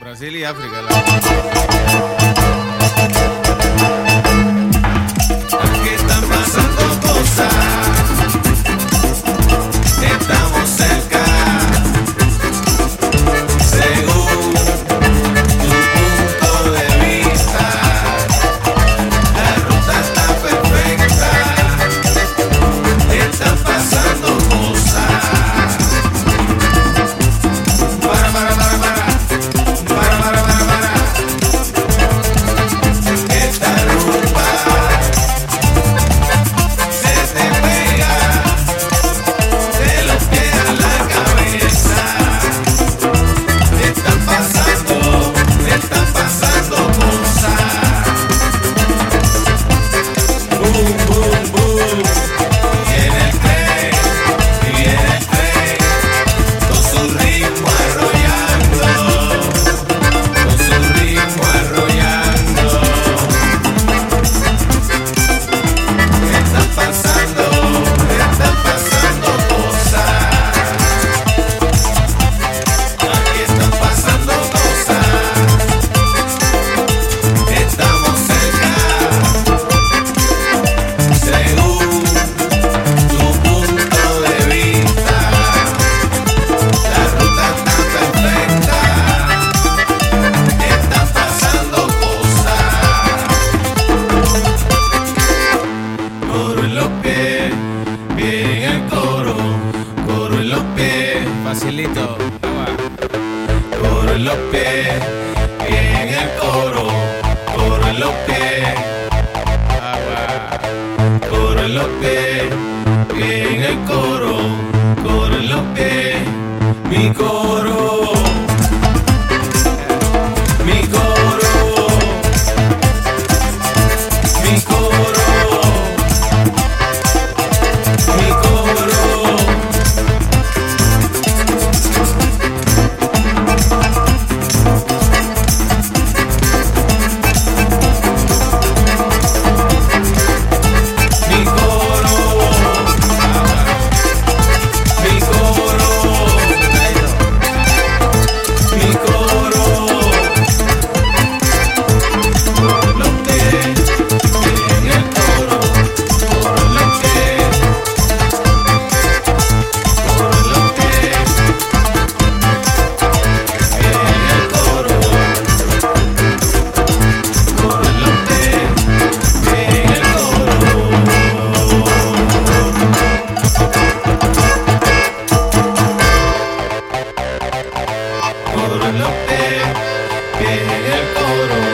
Brasil y África. Oro en los pies, en el oro, oro en los pies. En los en el coro, coro en los mi coro. Oro.